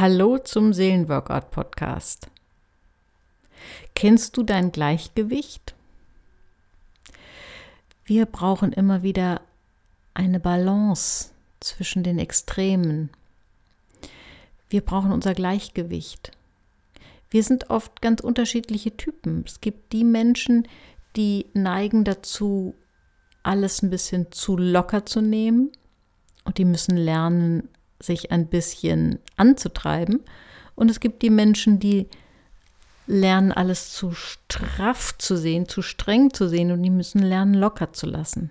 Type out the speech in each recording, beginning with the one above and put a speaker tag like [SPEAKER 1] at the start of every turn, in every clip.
[SPEAKER 1] Hallo zum Seelenworkout Podcast. Kennst du dein Gleichgewicht? Wir brauchen immer wieder eine Balance zwischen den Extremen. Wir brauchen unser Gleichgewicht. Wir sind oft ganz unterschiedliche Typen. Es gibt die Menschen, die neigen dazu, alles ein bisschen zu locker zu nehmen und die müssen lernen, sich ein bisschen anzutreiben. Und es gibt die Menschen, die lernen, alles zu straff zu sehen, zu streng zu sehen und die müssen lernen, locker zu lassen.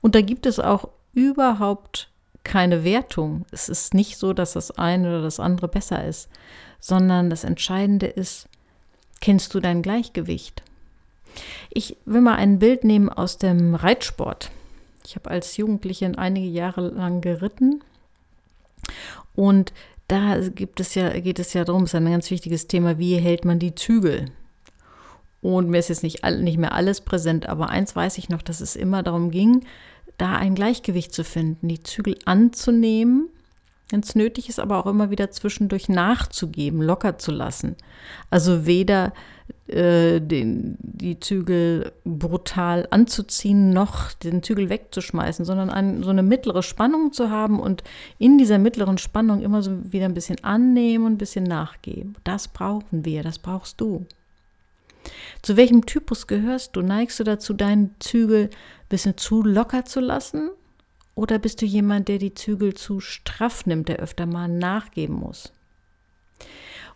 [SPEAKER 1] Und da gibt es auch überhaupt keine Wertung. Es ist nicht so, dass das eine oder das andere besser ist, sondern das Entscheidende ist, kennst du dein Gleichgewicht? Ich will mal ein Bild nehmen aus dem Reitsport. Ich habe als Jugendliche einige Jahre lang geritten und da gibt es ja, geht es ja darum, ist ein ganz wichtiges Thema, wie hält man die Zügel? Und mir ist jetzt nicht, nicht mehr alles präsent, aber eins weiß ich noch, dass es immer darum ging, da ein Gleichgewicht zu finden, die Zügel anzunehmen, es nötig ist, aber auch immer wieder zwischendurch nachzugeben, locker zu lassen. Also weder äh, den, die Zügel brutal anzuziehen, noch den Zügel wegzuschmeißen, sondern ein, so eine mittlere Spannung zu haben und in dieser mittleren Spannung immer so wieder ein bisschen annehmen und ein bisschen nachgeben. Das brauchen wir, das brauchst du. Zu welchem Typus gehörst du? Neigst du dazu, deinen Zügel ein bisschen zu locker zu lassen? Oder bist du jemand, der die Zügel zu straff nimmt, der öfter mal nachgeben muss?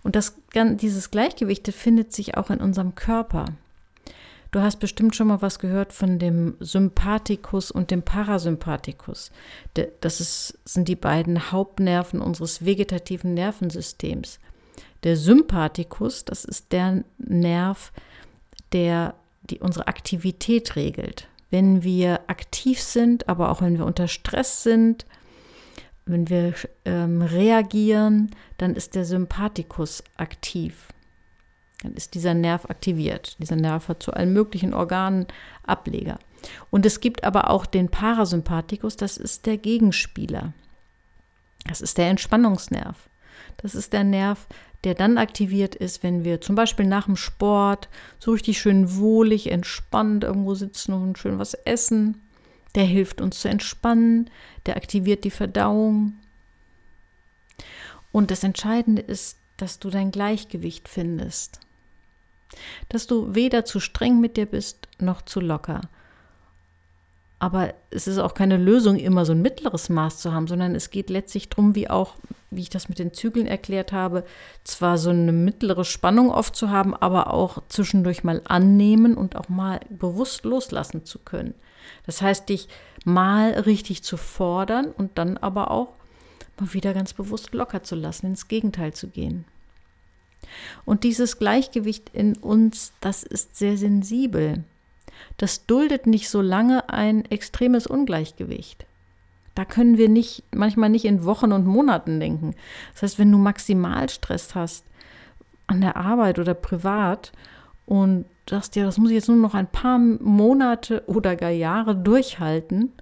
[SPEAKER 1] Und das, dieses Gleichgewicht findet sich auch in unserem Körper. Du hast bestimmt schon mal was gehört von dem Sympathikus und dem Parasympathikus. Das ist, sind die beiden Hauptnerven unseres vegetativen Nervensystems. Der Sympathikus, das ist der Nerv, der die unsere Aktivität regelt. Wenn wir aktiv sind, aber auch wenn wir unter Stress sind, wenn wir ähm, reagieren, dann ist der Sympathikus aktiv. Dann ist dieser Nerv aktiviert. Dieser Nerv hat zu allen möglichen Organen Ableger. Und es gibt aber auch den Parasympathikus, das ist der Gegenspieler. Das ist der Entspannungsnerv. Das ist der Nerv, der dann aktiviert ist, wenn wir zum Beispiel nach dem Sport so richtig schön wohlig, entspannt irgendwo sitzen und schön was essen der hilft uns zu entspannen, der aktiviert die Verdauung. Und das Entscheidende ist, dass du dein Gleichgewicht findest. Dass du weder zu streng mit dir bist, noch zu locker. Aber es ist auch keine Lösung, immer so ein mittleres Maß zu haben, sondern es geht letztlich darum, wie auch, wie ich das mit den Zügeln erklärt habe, zwar so eine mittlere Spannung oft zu haben, aber auch zwischendurch mal annehmen und auch mal bewusst loslassen zu können. Das heißt, dich mal richtig zu fordern und dann aber auch mal wieder ganz bewusst locker zu lassen, ins Gegenteil zu gehen. Und dieses Gleichgewicht in uns, das ist sehr sensibel. Das duldet nicht so lange ein extremes Ungleichgewicht. Da können wir nicht, manchmal nicht in Wochen und Monaten denken. Das heißt, wenn du Maximalstress hast an der Arbeit oder privat und sagst, ja, das muss ich jetzt nur noch ein paar Monate oder gar Jahre durchhalten,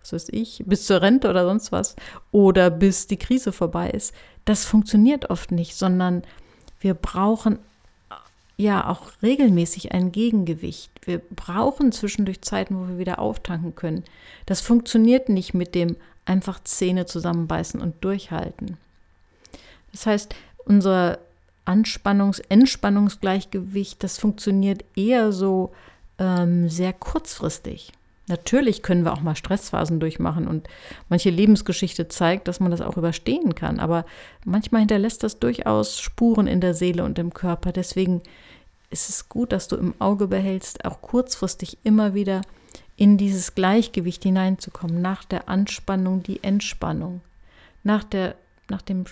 [SPEAKER 1] was weiß ich, bis zur Rente oder sonst was, oder bis die Krise vorbei ist, das funktioniert oft nicht, sondern wir brauchen ja auch regelmäßig ein Gegengewicht. Wir brauchen zwischendurch Zeiten, wo wir wieder auftanken können. Das funktioniert nicht mit dem einfach Zähne zusammenbeißen und durchhalten. Das heißt, unser Anspannungs-Entspannungsgleichgewicht, das funktioniert eher so ähm, sehr kurzfristig. Natürlich können wir auch mal Stressphasen durchmachen und manche Lebensgeschichte zeigt, dass man das auch überstehen kann. Aber manchmal hinterlässt das durchaus Spuren in der Seele und im Körper. Deswegen ist es gut, dass du im Auge behältst, auch kurzfristig immer wieder in dieses Gleichgewicht hineinzukommen. Nach der Anspannung die Entspannung. Nach, der, nach dem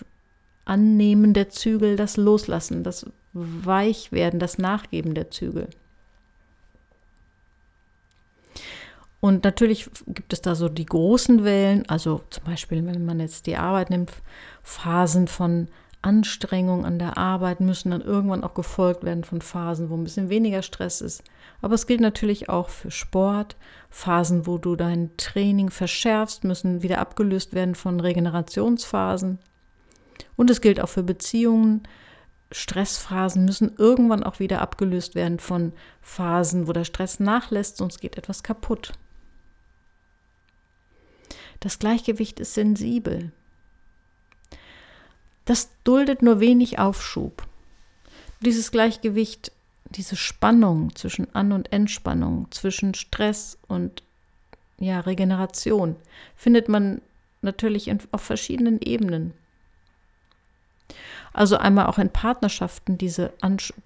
[SPEAKER 1] Annehmen der Zügel, das Loslassen, das Weichwerden, das Nachgeben der Zügel. Und natürlich gibt es da so die großen Wellen, also zum Beispiel, wenn man jetzt die Arbeit nimmt, Phasen von Anstrengung an der Arbeit müssen dann irgendwann auch gefolgt werden von Phasen, wo ein bisschen weniger Stress ist. Aber es gilt natürlich auch für Sport. Phasen, wo du dein Training verschärfst, müssen wieder abgelöst werden von Regenerationsphasen. Und es gilt auch für Beziehungen. Stressphasen müssen irgendwann auch wieder abgelöst werden von Phasen, wo der Stress nachlässt, sonst geht etwas kaputt. Das Gleichgewicht ist sensibel. Das duldet nur wenig Aufschub. Dieses Gleichgewicht, diese Spannung zwischen An- und Entspannung, zwischen Stress und ja, Regeneration, findet man natürlich in, auf verschiedenen Ebenen. Also einmal auch in Partnerschaften diese,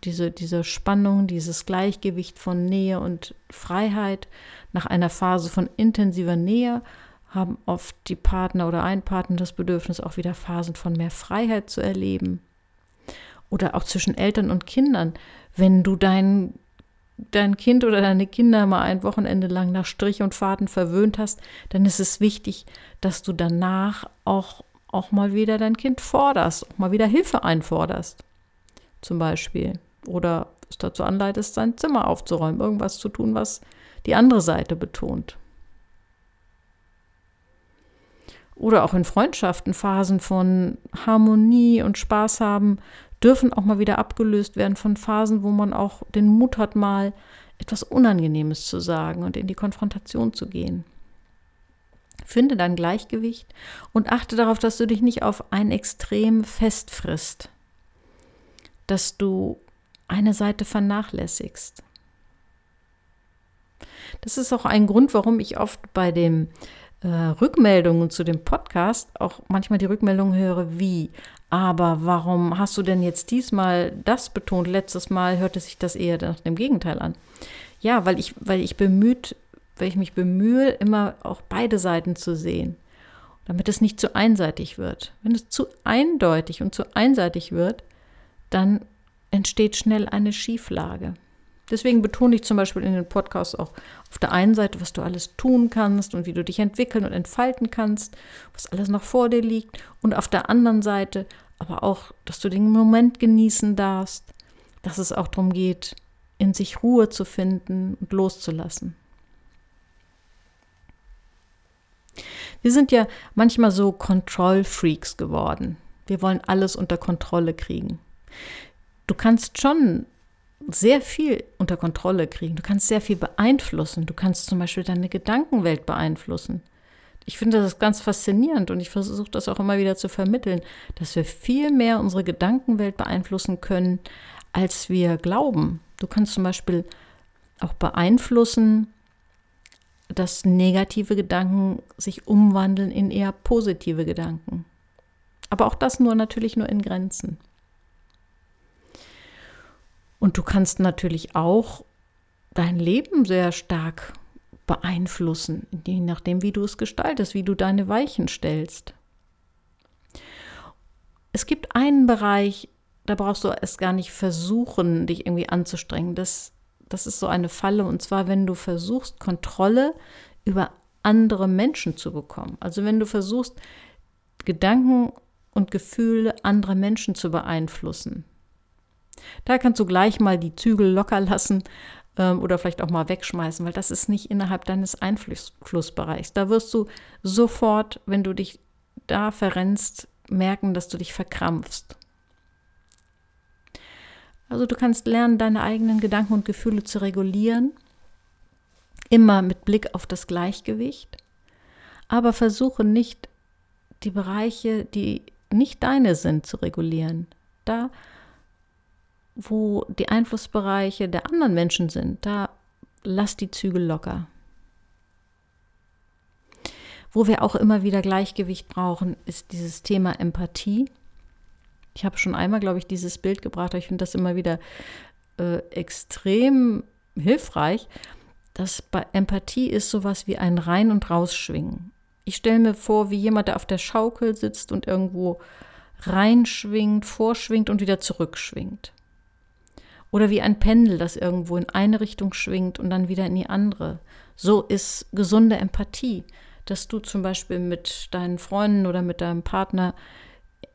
[SPEAKER 1] diese, diese Spannung, dieses Gleichgewicht von Nähe und Freiheit. Nach einer Phase von intensiver Nähe haben oft die Partner oder ein Partner das Bedürfnis, auch wieder Phasen von mehr Freiheit zu erleben. Oder auch zwischen Eltern und Kindern. Wenn du dein, dein Kind oder deine Kinder mal ein Wochenende lang nach Strich und Faden verwöhnt hast, dann ist es wichtig, dass du danach auch auch mal wieder dein Kind forderst, auch mal wieder Hilfe einforderst, zum Beispiel. Oder es dazu anleitest, sein Zimmer aufzuräumen, irgendwas zu tun, was die andere Seite betont. Oder auch in Freundschaften, Phasen von Harmonie und Spaß haben, dürfen auch mal wieder abgelöst werden von Phasen, wo man auch den Mut hat, mal etwas Unangenehmes zu sagen und in die Konfrontation zu gehen. Finde dein Gleichgewicht und achte darauf, dass du dich nicht auf ein Extrem festfrisst, dass du eine Seite vernachlässigst. Das ist auch ein Grund, warum ich oft bei den äh, Rückmeldungen zu dem Podcast auch manchmal die Rückmeldung höre, wie, aber warum hast du denn jetzt diesmal das betont? Letztes Mal hörte sich das eher nach dem Gegenteil an. Ja, weil ich, weil ich bemüht weil ich mich bemühe, immer auch beide Seiten zu sehen, damit es nicht zu einseitig wird. Wenn es zu eindeutig und zu einseitig wird, dann entsteht schnell eine Schieflage. Deswegen betone ich zum Beispiel in den Podcasts auch auf der einen Seite, was du alles tun kannst und wie du dich entwickeln und entfalten kannst, was alles noch vor dir liegt. Und auf der anderen Seite aber auch, dass du den Moment genießen darfst, dass es auch darum geht, in sich Ruhe zu finden und loszulassen. Wir sind ja manchmal so Control-Freaks geworden. Wir wollen alles unter Kontrolle kriegen. Du kannst schon sehr viel unter Kontrolle kriegen. Du kannst sehr viel beeinflussen. Du kannst zum Beispiel deine Gedankenwelt beeinflussen. Ich finde das ganz faszinierend und ich versuche das auch immer wieder zu vermitteln, dass wir viel mehr unsere Gedankenwelt beeinflussen können, als wir glauben. Du kannst zum Beispiel auch beeinflussen, dass negative Gedanken sich umwandeln in eher positive Gedanken. Aber auch das nur natürlich nur in Grenzen. Und du kannst natürlich auch dein Leben sehr stark beeinflussen, je nachdem, wie du es gestaltest, wie du deine Weichen stellst. Es gibt einen Bereich, da brauchst du es gar nicht versuchen, dich irgendwie anzustrengen. Das das ist so eine Falle, und zwar, wenn du versuchst, Kontrolle über andere Menschen zu bekommen. Also wenn du versuchst, Gedanken und Gefühle anderer Menschen zu beeinflussen. Da kannst du gleich mal die Zügel locker lassen ähm, oder vielleicht auch mal wegschmeißen, weil das ist nicht innerhalb deines Einflussbereichs. Da wirst du sofort, wenn du dich da verrennst, merken, dass du dich verkrampfst. Also du kannst lernen, deine eigenen Gedanken und Gefühle zu regulieren, immer mit Blick auf das Gleichgewicht, aber versuche nicht die Bereiche, die nicht deine sind, zu regulieren. Da, wo die Einflussbereiche der anderen Menschen sind, da lass die Zügel locker. Wo wir auch immer wieder Gleichgewicht brauchen, ist dieses Thema Empathie. Ich habe schon einmal, glaube ich, dieses Bild gebracht, aber ich finde das immer wieder äh, extrem hilfreich. dass bei Empathie ist sowas wie ein Rein- und Rausschwingen. Ich stelle mir vor, wie jemand, der auf der Schaukel sitzt und irgendwo reinschwingt, vorschwingt und wieder zurückschwingt. Oder wie ein Pendel, das irgendwo in eine Richtung schwingt und dann wieder in die andere. So ist gesunde Empathie, dass du zum Beispiel mit deinen Freunden oder mit deinem Partner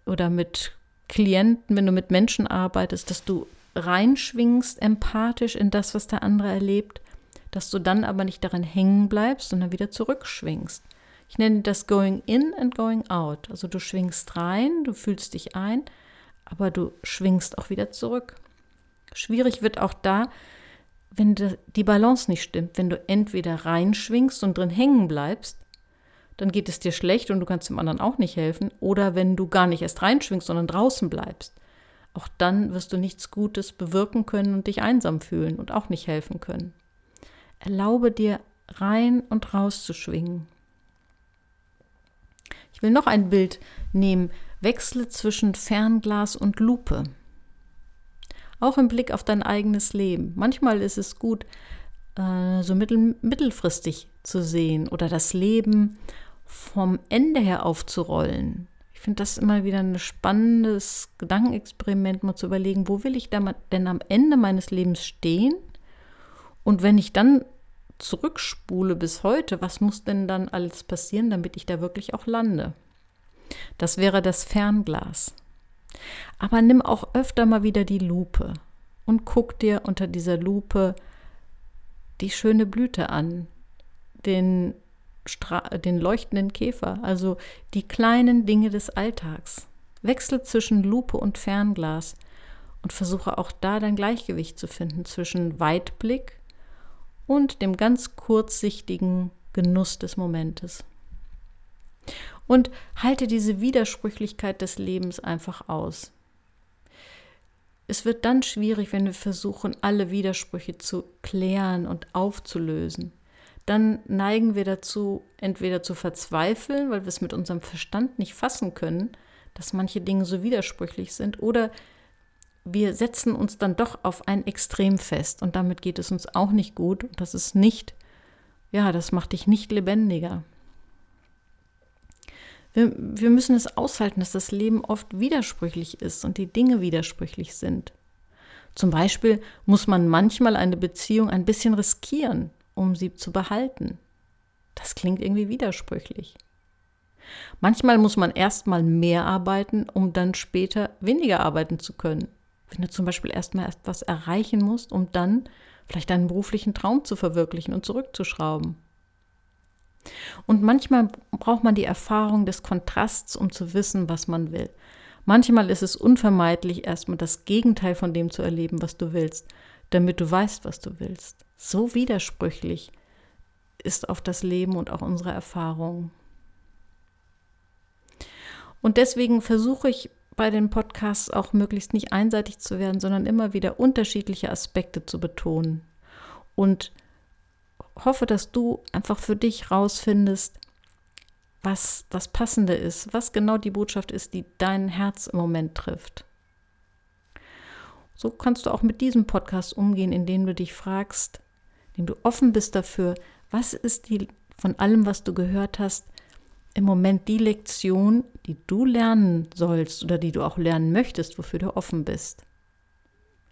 [SPEAKER 1] oder mit Klienten, wenn du mit Menschen arbeitest, dass du reinschwingst empathisch in das, was der andere erlebt, dass du dann aber nicht daran hängen bleibst, sondern wieder zurückschwingst. Ich nenne das Going in and Going out. Also du schwingst rein, du fühlst dich ein, aber du schwingst auch wieder zurück. Schwierig wird auch da, wenn die Balance nicht stimmt. Wenn du entweder reinschwingst und drin hängen bleibst, dann geht es dir schlecht und du kannst dem anderen auch nicht helfen. Oder wenn du gar nicht erst reinschwingst, sondern draußen bleibst. Auch dann wirst du nichts Gutes bewirken können und dich einsam fühlen und auch nicht helfen können. Erlaube dir rein und raus zu schwingen. Ich will noch ein Bild nehmen. Wechsle zwischen Fernglas und Lupe. Auch im Blick auf dein eigenes Leben. Manchmal ist es gut, äh, so mittel, mittelfristig zu sehen oder das Leben vom Ende her aufzurollen. Ich finde das immer wieder ein spannendes Gedankenexperiment, mal zu überlegen, wo will ich denn am Ende meines Lebens stehen? Und wenn ich dann zurückspule bis heute, was muss denn dann alles passieren, damit ich da wirklich auch lande? Das wäre das Fernglas. Aber nimm auch öfter mal wieder die Lupe und guck dir unter dieser Lupe die schöne Blüte an, den, Stra den leuchtenden Käfer, also die kleinen Dinge des Alltags. Wechsel zwischen Lupe und Fernglas und versuche auch da dein Gleichgewicht zu finden zwischen Weitblick und dem ganz kurzsichtigen Genuss des Momentes. Und halte diese Widersprüchlichkeit des Lebens einfach aus. Es wird dann schwierig, wenn wir versuchen, alle Widersprüche zu klären und aufzulösen. Dann neigen wir dazu, entweder zu verzweifeln, weil wir es mit unserem Verstand nicht fassen können, dass manche Dinge so widersprüchlich sind, oder wir setzen uns dann doch auf ein Extrem fest und damit geht es uns auch nicht gut und das ist nicht, ja, das macht dich nicht lebendiger. Wir, wir müssen es aushalten, dass das Leben oft widersprüchlich ist und die Dinge widersprüchlich sind. Zum Beispiel muss man manchmal eine Beziehung ein bisschen riskieren, um sie zu behalten. Das klingt irgendwie widersprüchlich. Manchmal muss man erstmal mehr arbeiten, um dann später weniger arbeiten zu können. Wenn du zum Beispiel erstmal etwas erreichen musst, um dann vielleicht deinen beruflichen Traum zu verwirklichen und zurückzuschrauben. Und manchmal braucht man die Erfahrung des Kontrasts, um zu wissen, was man will. Manchmal ist es unvermeidlich, erstmal das Gegenteil von dem zu erleben, was du willst, damit du weißt, was du willst. So widersprüchlich ist auf das Leben und auch unsere Erfahrung. Und deswegen versuche ich bei den Podcasts auch möglichst nicht einseitig zu werden, sondern immer wieder unterschiedliche Aspekte zu betonen und hoffe, dass du einfach für dich rausfindest, was das Passende ist, was genau die Botschaft ist, die dein Herz im Moment trifft. So kannst du auch mit diesem Podcast umgehen, indem du dich fragst, indem du offen bist dafür, was ist die von allem, was du gehört hast, im Moment die Lektion, die du lernen sollst oder die du auch lernen möchtest, wofür du offen bist.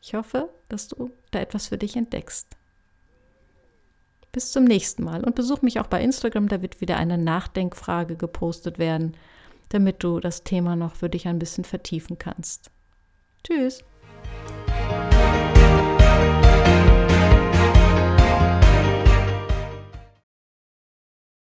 [SPEAKER 1] Ich hoffe, dass du da etwas für dich entdeckst. Bis zum nächsten Mal und besuch mich auch bei Instagram, da wird wieder eine Nachdenkfrage gepostet werden, damit du das Thema noch für dich ein bisschen vertiefen kannst. Tschüss.